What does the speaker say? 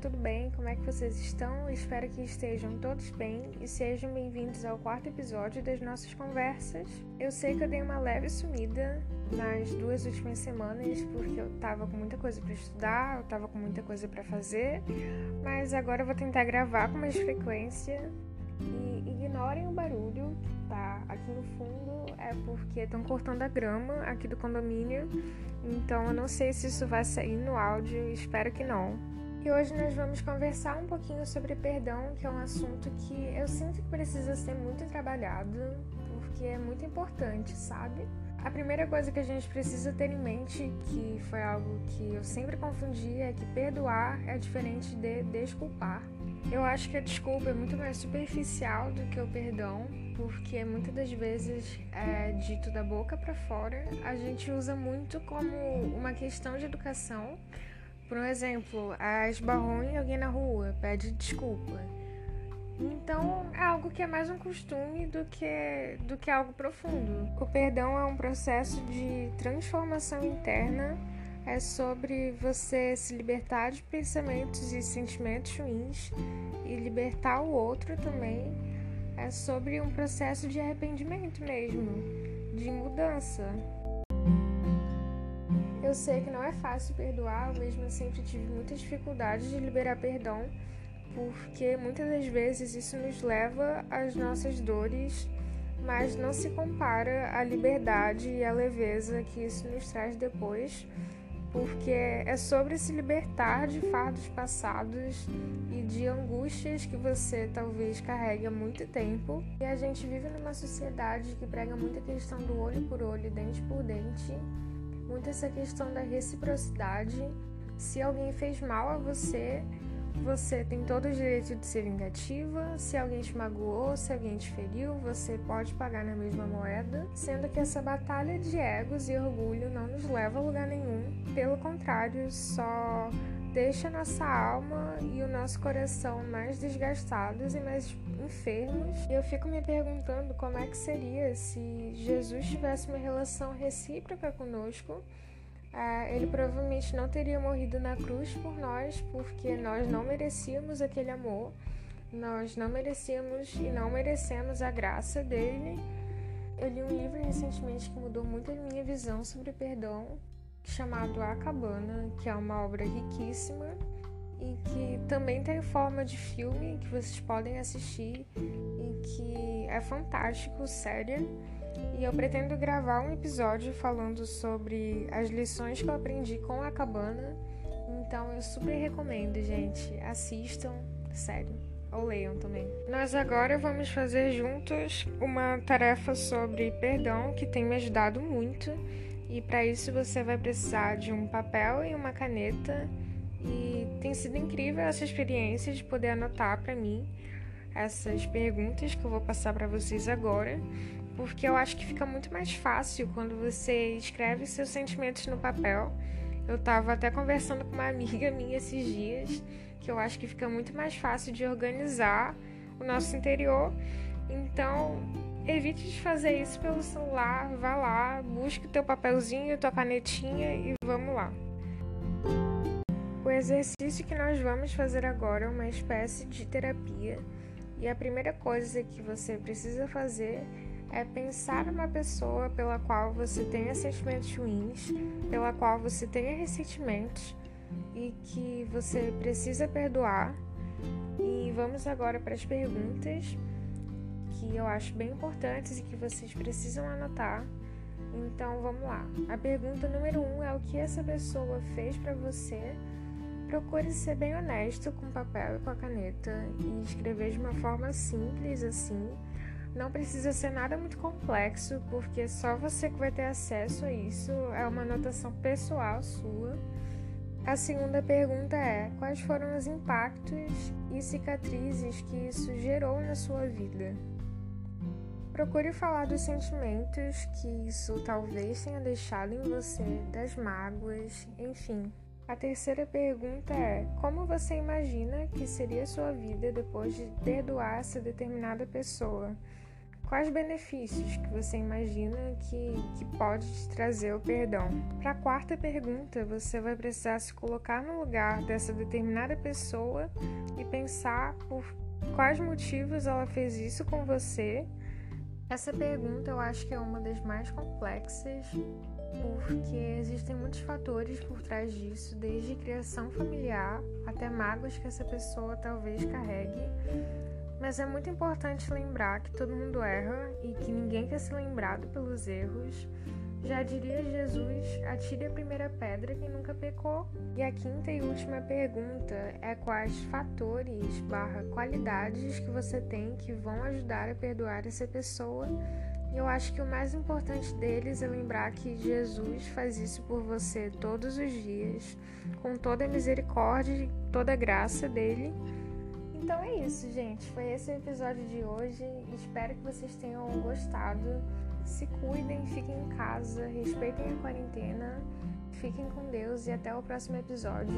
tudo bem? Como é que vocês estão? Espero que estejam todos bem e sejam bem-vindos ao quarto episódio das nossas conversas. Eu sei que eu dei uma leve sumida nas duas últimas semanas porque eu tava com muita coisa para estudar, eu tava com muita coisa para fazer, mas agora eu vou tentar gravar com mais frequência e ignorem o barulho que tá aqui no fundo, é porque estão cortando a grama aqui do condomínio, então eu não sei se isso vai sair no áudio, espero que não. E hoje nós vamos conversar um pouquinho sobre perdão, que é um assunto que eu sinto que precisa ser muito trabalhado, porque é muito importante, sabe? A primeira coisa que a gente precisa ter em mente, que foi algo que eu sempre confundi, é que perdoar é diferente de desculpar. Eu acho que a desculpa é muito mais superficial do que o perdão, porque muitas das vezes é dito da boca para fora. A gente usa muito como uma questão de educação. Por um exemplo, esbarrou em alguém na rua, pede desculpa. Então é algo que é mais um costume do que, do que algo profundo. O perdão é um processo de transformação interna, é sobre você se libertar de pensamentos e sentimentos ruins e libertar o outro também. É sobre um processo de arrependimento mesmo, de mudança. Eu sei que não é fácil perdoar, eu mesmo sempre tive muita dificuldade de liberar perdão porque muitas das vezes isso nos leva às nossas dores, mas não se compara à liberdade e à leveza que isso nos traz depois, porque é sobre se libertar de fardos passados e de angústias que você talvez carregue há muito tempo. E a gente vive numa sociedade que prega muita questão do olho por olho, dente por dente, muito essa questão da reciprocidade. Se alguém fez mal a você, você tem todo o direito de ser vingativa. Se alguém te magoou, se alguém te feriu, você pode pagar na mesma moeda. Sendo que essa batalha de egos e orgulho não nos leva a lugar nenhum. Pelo contrário, só deixa nossa alma e o nosso coração mais desgastados e mais enfermos. E eu fico me perguntando como é que seria se Jesus tivesse uma relação recíproca conosco é, ele provavelmente não teria morrido na cruz por nós, porque nós não merecíamos aquele amor, nós não merecíamos e não merecemos a graça dele. Eu li um livro recentemente que mudou muito a minha visão sobre perdão, chamado A Cabana, que é uma obra riquíssima e que também tem forma de filme que vocês podem assistir e que é fantástico, sério. E eu pretendo gravar um episódio falando sobre as lições que eu aprendi com a cabana. Então eu super recomendo, gente. Assistam, sério. Ou leiam também. Nós agora vamos fazer juntos uma tarefa sobre perdão que tem me ajudado muito. E para isso você vai precisar de um papel e uma caneta. E tem sido incrível essa experiência de poder anotar para mim essas perguntas que eu vou passar para vocês agora porque eu acho que fica muito mais fácil quando você escreve seus sentimentos no papel. Eu estava até conversando com uma amiga minha esses dias, que eu acho que fica muito mais fácil de organizar o nosso interior. Então, evite de fazer isso pelo celular, vá lá, busque o teu papelzinho, tua canetinha e vamos lá. O exercício que nós vamos fazer agora é uma espécie de terapia. E a primeira coisa que você precisa fazer é pensar numa pessoa pela qual você tenha sentimentos ruins, pela qual você tenha ressentimentos e que você precisa perdoar. E vamos agora para as perguntas que eu acho bem importantes e que vocês precisam anotar. Então vamos lá. A pergunta número um é o que essa pessoa fez para você. Procure ser bem honesto com o papel e com a caneta e escrever de uma forma simples assim não precisa ser nada muito complexo, porque só você que vai ter acesso a isso. É uma anotação pessoal sua. A segunda pergunta é: quais foram os impactos e cicatrizes que isso gerou na sua vida? Procure falar dos sentimentos que isso talvez tenha deixado em você, das mágoas, enfim. A terceira pergunta é: como você imagina que seria a sua vida depois de perdoar essa determinada pessoa? quais benefícios que você imagina que, que pode te trazer o perdão? Para a quarta pergunta, você vai precisar se colocar no lugar dessa determinada pessoa e pensar por quais motivos ela fez isso com você. Essa pergunta eu acho que é uma das mais complexas porque existem muitos fatores por trás disso, desde criação familiar até mágoas que essa pessoa talvez carregue. Mas é muito importante lembrar que todo mundo erra e que ninguém quer ser lembrado pelos erros. Já diria Jesus: atire a primeira pedra quem nunca pecou. E a quinta e última pergunta é quais fatores barra qualidades que você tem que vão ajudar a perdoar essa pessoa eu acho que o mais importante deles é lembrar que Jesus faz isso por você todos os dias, com toda a misericórdia e toda a graça dele. Então é isso, gente. Foi esse o episódio de hoje. Espero que vocês tenham gostado. Se cuidem, fiquem em casa, respeitem a quarentena, fiquem com Deus e até o próximo episódio.